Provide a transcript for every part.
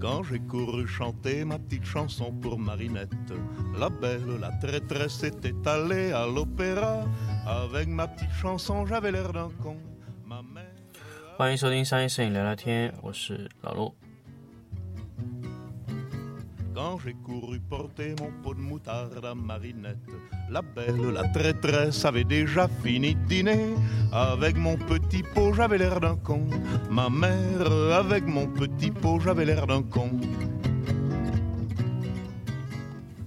Quand j'ai couru chanter ma petite chanson pour Marinette, la belle, la traîtresse était allée à l'opéra. Avec ma petite chanson, j'avais l'air d'un con. Ma mère. 欢迎收听商业摄影聊聊天，我是老陆。 j'ai couru porter mon pot de moutarde à Marinette, la belle, la traîtresse avait déjà fini de dîner. Avec mon petit pot, j'avais l'air d'un con. Ma mère, avec mon petit pot, j'avais l'air d'un con.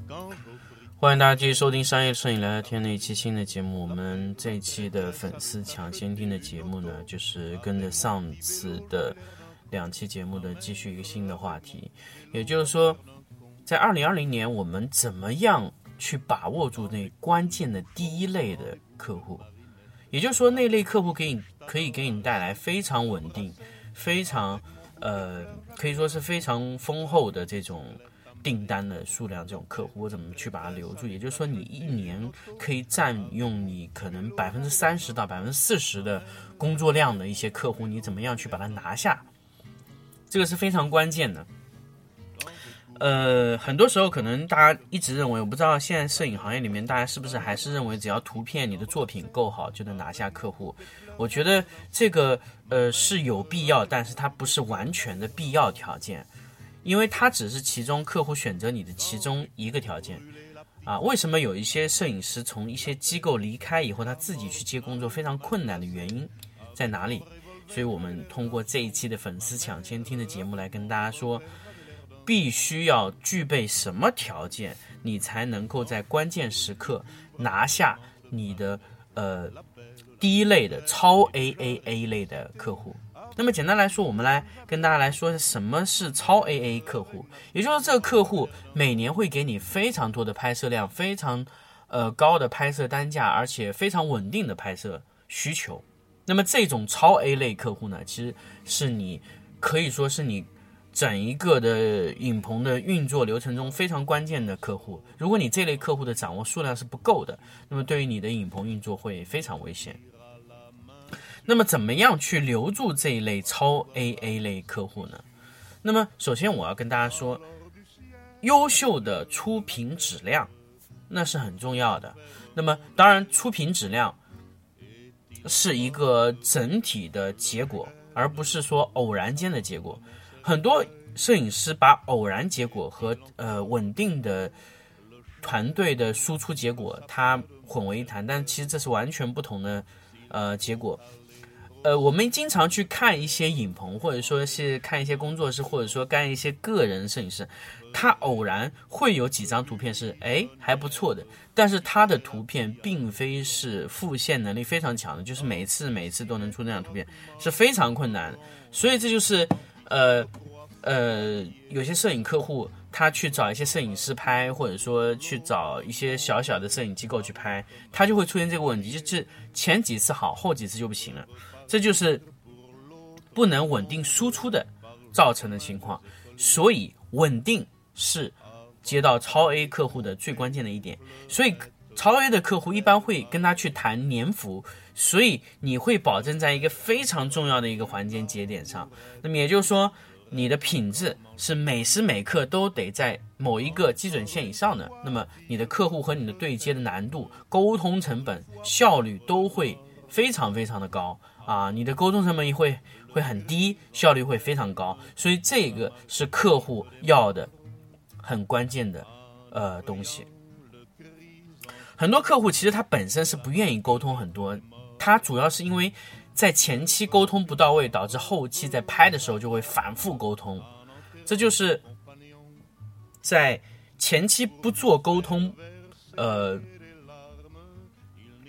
Quand j'ouvris 欢迎大家继续收听商业摄影聊聊天的一期新的节目。我们这一期的粉丝抢先听的节目呢，就是跟着上次的两期节目的继续一个新的话题，也就是说，在二零二零年，我们怎么样去把握住那关键的第一类的客户？也就是说，那类客户给你可以给你带来非常稳定、非常呃，可以说是非常丰厚的这种订单的数量，这种客户我怎么去把它留住？也就是说，你一年可以占用你可能百分之三十到百分之四十的工作量的一些客户，你怎么样去把它拿下？这个是非常关键的。呃，很多时候可能大家一直认为，我不知道现在摄影行业里面大家是不是还是认为，只要图片你的作品够好就能拿下客户。我觉得这个呃是有必要，但是它不是完全的必要条件，因为它只是其中客户选择你的其中一个条件。啊，为什么有一些摄影师从一些机构离开以后，他自己去接工作非常困难的原因在哪里？所以我们通过这一期的粉丝抢先听的节目来跟大家说。必须要具备什么条件，你才能够在关键时刻拿下你的呃第一类的超 AAA 类的客户？那么简单来说，我们来跟大家来说什么是超 AA 客户，也就是这个客户每年会给你非常多的拍摄量，非常呃高的拍摄单价，而且非常稳定的拍摄需求。那么这种超 A 类客户呢，其实是你可以说是你。整一个的影棚的运作流程中非常关键的客户，如果你这类客户的掌握数量是不够的，那么对于你的影棚运作会非常危险。那么怎么样去留住这一类超 AA 类客户呢？那么首先我要跟大家说，优秀的出品质量那是很重要的。那么当然，出品质量是一个整体的结果，而不是说偶然间的结果。很多摄影师把偶然结果和呃稳定的团队的输出结果，它混为一谈，但其实这是完全不同的呃结果。呃，我们经常去看一些影棚，或者说是看一些工作室，或者说干一些个人摄影师，他偶然会有几张图片是哎还不错的，但是他的图片并非是复现能力非常强的，就是每次每次都能出那张图片是非常困难的，所以这就是。呃，呃，有些摄影客户他去找一些摄影师拍，或者说去找一些小小的摄影机构去拍，他就会出现这个问题，就是前几次好，后几次就不行了，这就是不能稳定输出的造成的情况。所以稳定是接到超 A 客户的最关键的一点。所以超 A 的客户一般会跟他去谈年服。所以你会保证在一个非常重要的一个环节节点上，那么也就是说，你的品质是每时每刻都得在某一个基准线以上的，那么你的客户和你的对接的难度、沟通成本、效率都会非常非常的高啊！你的沟通成本也会会很低，效率会非常高，所以这个是客户要的很关键的呃东西。很多客户其实他本身是不愿意沟通很多。它主要是因为在前期沟通不到位，导致后期在拍的时候就会反复沟通，这就是在前期不做沟通，呃，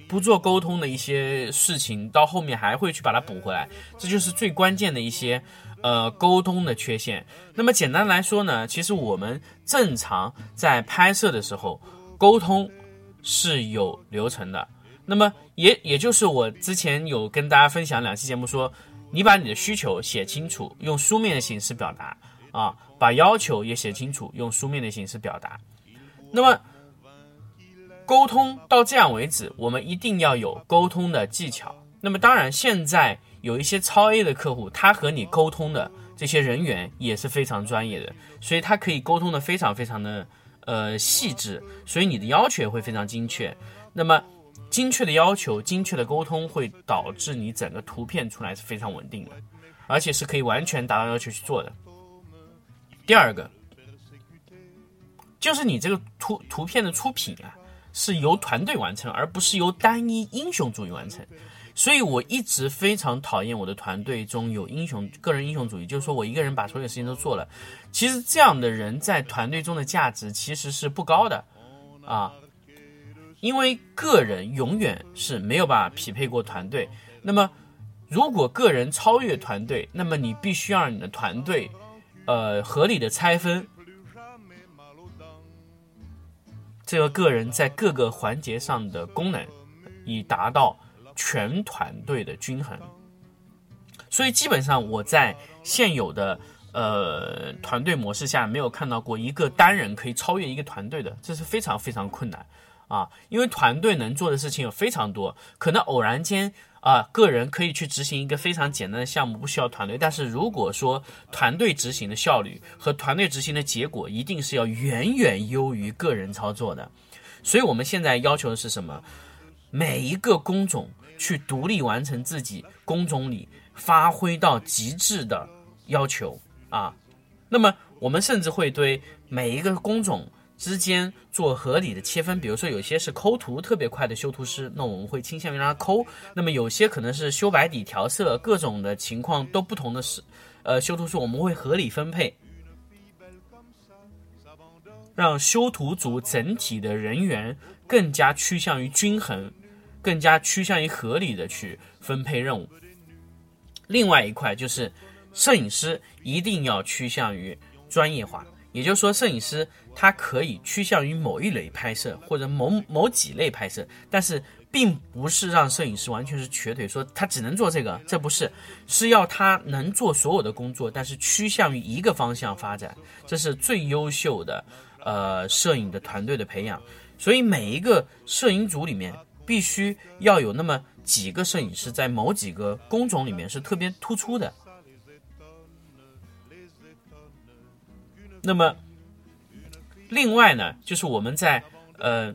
不做沟通的一些事情，到后面还会去把它补回来，这就是最关键的一些呃沟通的缺陷。那么简单来说呢，其实我们正常在拍摄的时候沟通是有流程的。那么也也就是我之前有跟大家分享两期节目，说你把你的需求写清楚，用书面的形式表达啊，把要求也写清楚，用书面的形式表达。那么沟通到这样为止，我们一定要有沟通的技巧。那么当然，现在有一些超 A 的客户，他和你沟通的这些人员也是非常专业的，所以他可以沟通的非常非常的呃细致，所以你的要求也会非常精确。那么精确的要求、精确的沟通会导致你整个图片出来是非常稳定的，而且是可以完全达到要求去做的。第二个就是你这个图图片的出品啊，是由团队完成，而不是由单一英雄主义完成。所以我一直非常讨厌我的团队中有英雄个人英雄主义，就是说我一个人把所有事情都做了。其实这样的人在团队中的价值其实是不高的啊，因为个人永远是没有办法匹配过团队。那么如果个人超越团队，那么你必须要让你的团队呃合理的拆分这个个人在各个环节上的功能，以达到。全团队的均衡，所以基本上我在现有的呃团队模式下没有看到过一个单人可以超越一个团队的，这是非常非常困难啊！因为团队能做的事情有非常多，可能偶然间啊个人可以去执行一个非常简单的项目，不需要团队。但是如果说团队执行的效率和团队执行的结果，一定是要远远优于个人操作的。所以我们现在要求的是什么？每一个工种。去独立完成自己工种里发挥到极致的要求啊，那么我们甚至会对每一个工种之间做合理的切分。比如说，有些是抠图特别快的修图师，那我们会倾向于让他抠；那么有些可能是修白底、调色，各种的情况都不同的是，呃，修图师我们会合理分配，让修图组整体的人员更加趋向于均衡。更加趋向于合理的去分配任务。另外一块就是，摄影师一定要趋向于专业化，也就是说，摄影师他可以趋向于某一类拍摄或者某某几类拍摄，但是并不是让摄影师完全是瘸腿，说他只能做这个，这不是，是要他能做所有的工作，但是趋向于一个方向发展，这是最优秀的呃摄影的团队的培养。所以每一个摄影组里面。必须要有那么几个摄影师在某几个工种里面是特别突出的。那么，另外呢，就是我们在呃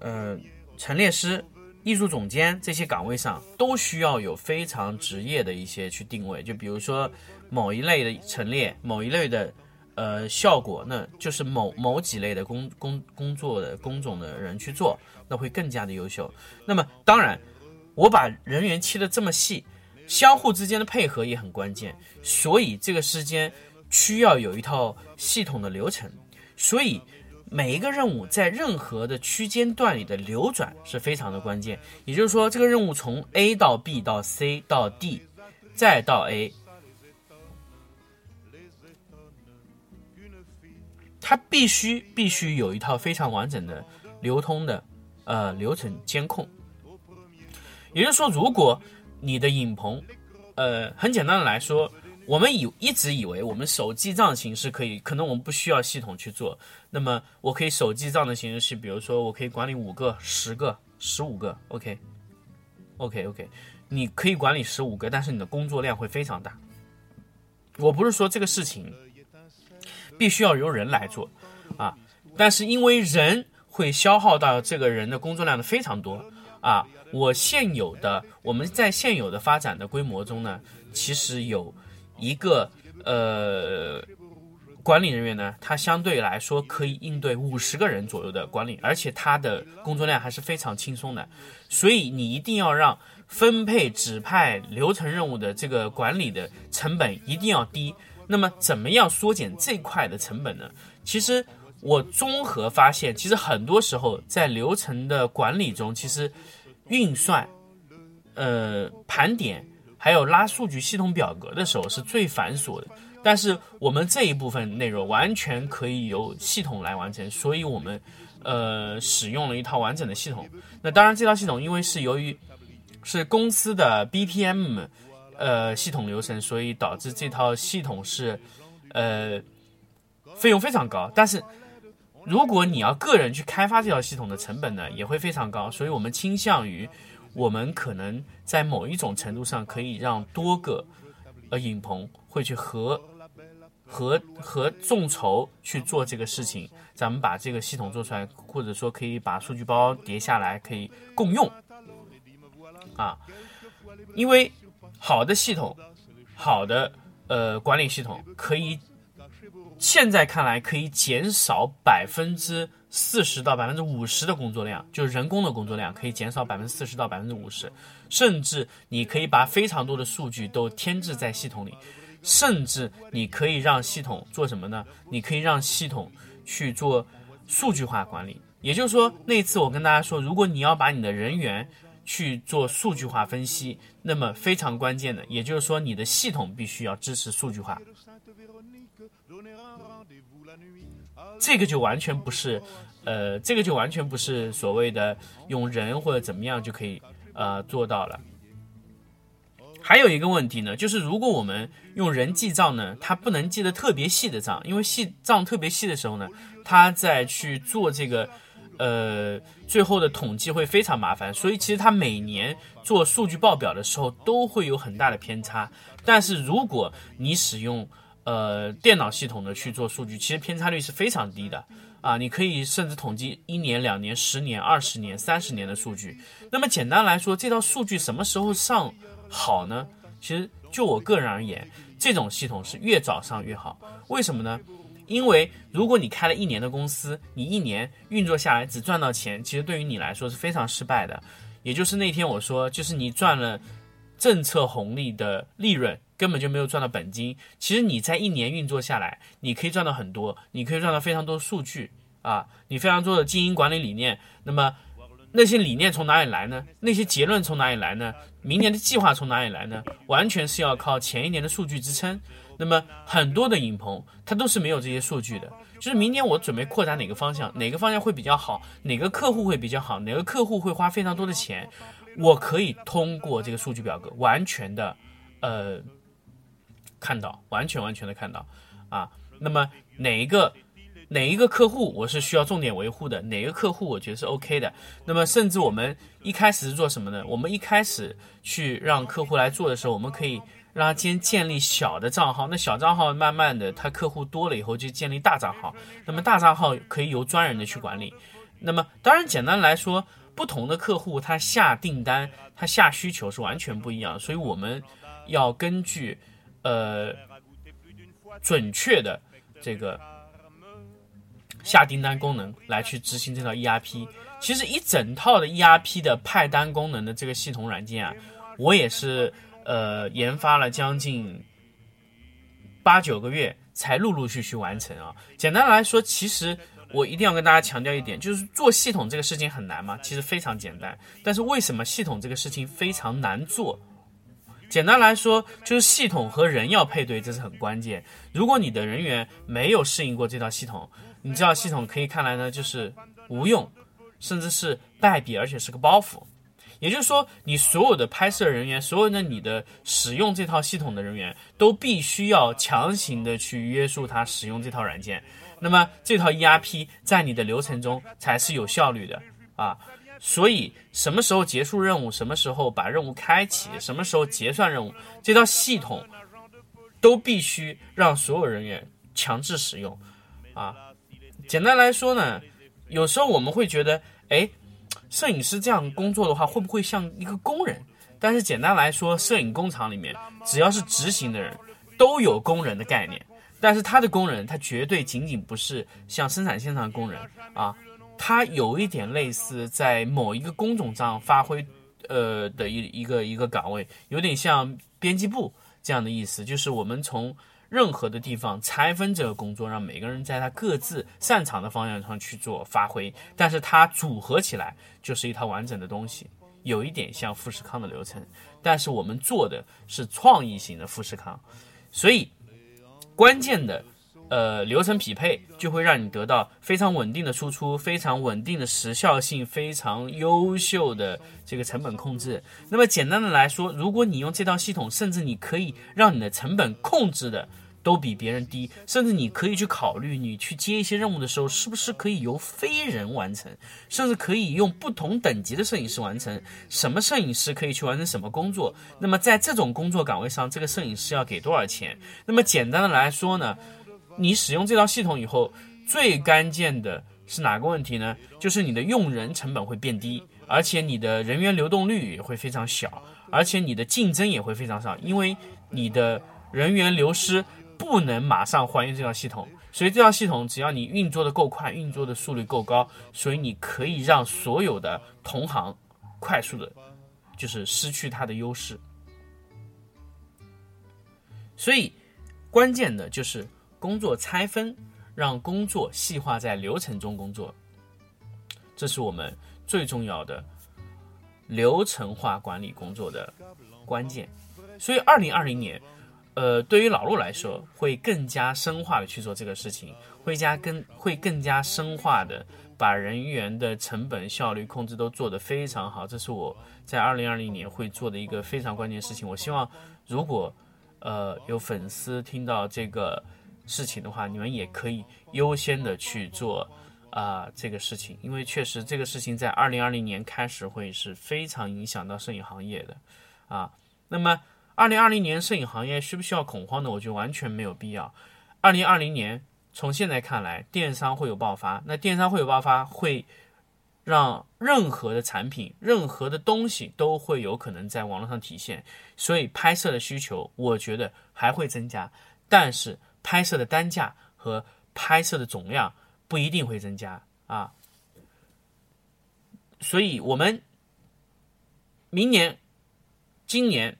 呃陈列师、艺术总监这些岗位上，都需要有非常职业的一些去定位。就比如说某一类的陈列，某一类的。呃，效果那就是某某几类的工工工作的工种的人去做，那会更加的优秀。那么当然，我把人员切的这么细，相互之间的配合也很关键。所以这个时间需要有一套系统的流程。所以每一个任务在任何的区间段里的流转是非常的关键。也就是说，这个任务从 A 到 B 到 C 到 D，再到 A。它必须必须有一套非常完整的流通的呃流程监控，也就是说，如果你的影棚，呃，很简单的来说，我们以一直以为我们手记账形式可以，可能我们不需要系统去做。那么，我可以手记账的形式是，比如说，我可以管理五个、十个、十五个，OK，OK，OK，你可以管理十五个，但是你的工作量会非常大。我不是说这个事情。必须要由人来做，啊，但是因为人会消耗到这个人的工作量的非常多，啊，我现有的我们在现有的发展的规模中呢，其实有一个呃管理人员呢，他相对来说可以应对五十个人左右的管理，而且他的工作量还是非常轻松的，所以你一定要让分配指派流程任务的这个管理的成本一定要低。那么，怎么样缩减这块的成本呢？其实我综合发现，其实很多时候在流程的管理中，其实运算、呃盘点，还有拉数据系统表格的时候是最繁琐的。但是我们这一部分内容完全可以由系统来完成，所以我们呃使用了一套完整的系统。那当然，这套系统因为是由于是公司的 BPM。呃，系统流程，所以导致这套系统是，呃，费用非常高。但是，如果你要个人去开发这套系统的成本呢，也会非常高。所以我们倾向于，我们可能在某一种程度上可以让多个呃影棚会去合合合众筹去做这个事情，咱们把这个系统做出来，或者说可以把数据包叠下来，可以共用啊，因为好的系统，好的呃管理系统可以。现在看来，可以减少百分之四十到百分之五十的工作量，就是人工的工作量可以减少百分之四十到百分之五十，甚至你可以把非常多的数据都添置在系统里，甚至你可以让系统做什么呢？你可以让系统去做数据化管理。也就是说，那次我跟大家说，如果你要把你的人员去做数据化分析，那么非常关键的，也就是说，你的系统必须要支持数据化。这个就完全不是，呃，这个就完全不是所谓的用人或者怎么样就可以呃做到了。还有一个问题呢，就是如果我们用人记账呢，它不能记得特别细的账，因为细账特别细的时候呢，它在去做这个呃最后的统计会非常麻烦，所以其实它每年做数据报表的时候都会有很大的偏差。但是如果你使用呃，电脑系统的去做数据，其实偏差率是非常低的啊！你可以甚至统计一年、两年、十年、二十年、三十年的数据。那么简单来说，这套数据什么时候上好呢？其实就我个人而言，这种系统是越早上越好。为什么呢？因为如果你开了一年的公司，你一年运作下来只赚到钱，其实对于你来说是非常失败的。也就是那天我说，就是你赚了政策红利的利润。根本就没有赚到本金。其实你在一年运作下来，你可以赚到很多，你可以赚到非常多数据啊，你非常多的经营管理理念。那么那些理念从哪里来呢？那些结论从哪里来呢？明年的计划从哪里来呢？完全是要靠前一年的数据支撑。那么很多的影棚它都是没有这些数据的，就是明年我准备扩展哪个方向，哪个方向会比较好，哪个客户会比较好，哪个客户会花非常多的钱，我可以通过这个数据表格完全的呃。看到，完全完全的看到，啊，那么哪一个哪一个客户我是需要重点维护的，哪个客户我觉得是 OK 的，那么甚至我们一开始是做什么呢？我们一开始去让客户来做的时候，我们可以让他先建立小的账号，那小账号慢慢的他客户多了以后就建立大账号，那么大账号可以由专人的去管理，那么当然简单来说，不同的客户他下订单他下需求是完全不一样，所以我们要根据。呃，准确的这个下订单功能来去执行这套 ERP，其实一整套的 ERP 的派单功能的这个系统软件啊，我也是呃研发了将近八九个月才陆陆续续完成啊。简单来说，其实我一定要跟大家强调一点，就是做系统这个事情很难吗？其实非常简单，但是为什么系统这个事情非常难做？简单来说，就是系统和人要配对，这是很关键。如果你的人员没有适应过这套系统，你这套系统可以看来呢就是无用，甚至是败笔，而且是个包袱。也就是说，你所有的拍摄人员，所有的你的使用这套系统的人员，都必须要强行的去约束他使用这套软件。那么，这套 ERP 在你的流程中才是有效率的啊。所以，什么时候结束任务，什么时候把任务开启，什么时候结算任务，这套系统都必须让所有人员强制使用。啊，简单来说呢，有时候我们会觉得，哎，摄影师这样工作的话，会不会像一个工人？但是简单来说，摄影工厂里面只要是执行的人，都有工人的概念。但是他的工人，他绝对仅仅不是像生产线上的工人啊。它有一点类似在某一个工种上发挥，呃的一一个一个岗位，有点像编辑部这样的意思，就是我们从任何的地方拆分这个工作，让每个人在他各自擅长的方向上去做发挥，但是它组合起来就是一套完整的东西，有一点像富士康的流程，但是我们做的是创意型的富士康，所以关键的。呃，流程匹配就会让你得到非常稳定的输出，非常稳定的时效性，非常优秀的这个成本控制。那么简单的来说，如果你用这套系统，甚至你可以让你的成本控制的都比别人低，甚至你可以去考虑，你去接一些任务的时候，是不是可以由非人完成，甚至可以用不同等级的摄影师完成。什么摄影师可以去完成什么工作？那么在这种工作岗位上，这个摄影师要给多少钱？那么简单的来说呢，你使用这套系统以后，最关键的是哪个问题呢？就是你的用人成本会变低，而且你的人员流动率也会非常小。而且你的竞争也会非常少，因为你的人员流失不能马上还原这套系统，所以这套系统只要你运作的够快，运作的速率够高，所以你可以让所有的同行快速的，就是失去它的优势。所以关键的就是工作拆分，让工作细化在流程中工作，这是我们最重要的。流程化管理工作的关键，所以二零二零年，呃，对于老陆来说，会更加深化的去做这个事情，会加更会更加深化的把人员的成本效率控制都做得非常好。这是我在二零二零年会做的一个非常关键事情。我希望，如果呃有粉丝听到这个事情的话，你们也可以优先的去做。啊，这个事情，因为确实这个事情在二零二零年开始会是非常影响到摄影行业的，啊，那么二零二零年摄影行业需不需要恐慌呢？我觉得完全没有必要。二零二零年从现在看来，电商会有爆发，那电商会有爆发，会让任何的产品、任何的东西都会有可能在网络上体现，所以拍摄的需求，我觉得还会增加，但是拍摄的单价和拍摄的总量。不一定会增加啊，所以我们明年、今年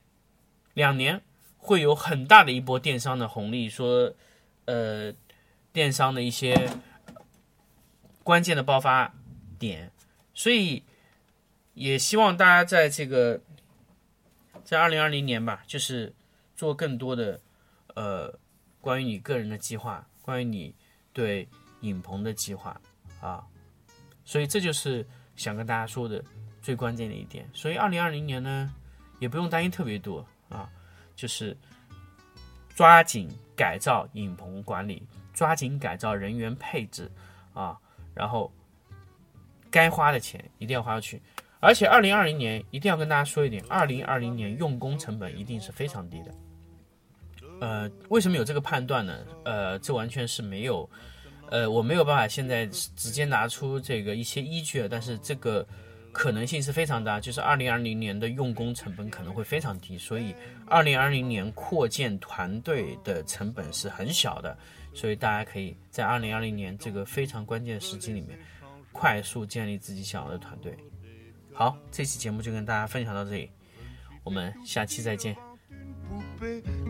两年会有很大的一波电商的红利，说呃，电商的一些关键的爆发点，所以也希望大家在这个在二零二零年吧，就是做更多的呃关于你个人的计划，关于你对。影棚的计划啊，所以这就是想跟大家说的最关键的一点。所以二零二零年呢，也不用担心特别多啊，就是抓紧改造影棚管理，抓紧改造人员配置啊，然后该花的钱一定要花出去。而且二零二零年一定要跟大家说一点，二零二零年用工成本一定是非常低的。呃，为什么有这个判断呢？呃，这完全是没有。呃，我没有办法现在直接拿出这个一些依据，但是这个可能性是非常大，就是二零二零年的用工成本可能会非常低，所以二零二零年扩建团队的成本是很小的，所以大家可以在二零二零年这个非常关键时期里面，快速建立自己想要的团队。好，这期节目就跟大家分享到这里，我们下期再见。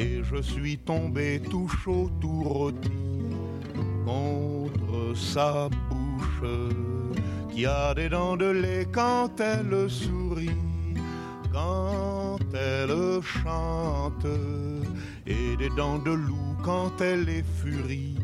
Et je suis tombé tout chaud, tout rôti contre sa bouche qui a des dents de lait quand elle sourit, quand elle chante, et des dents de loup quand elle est furie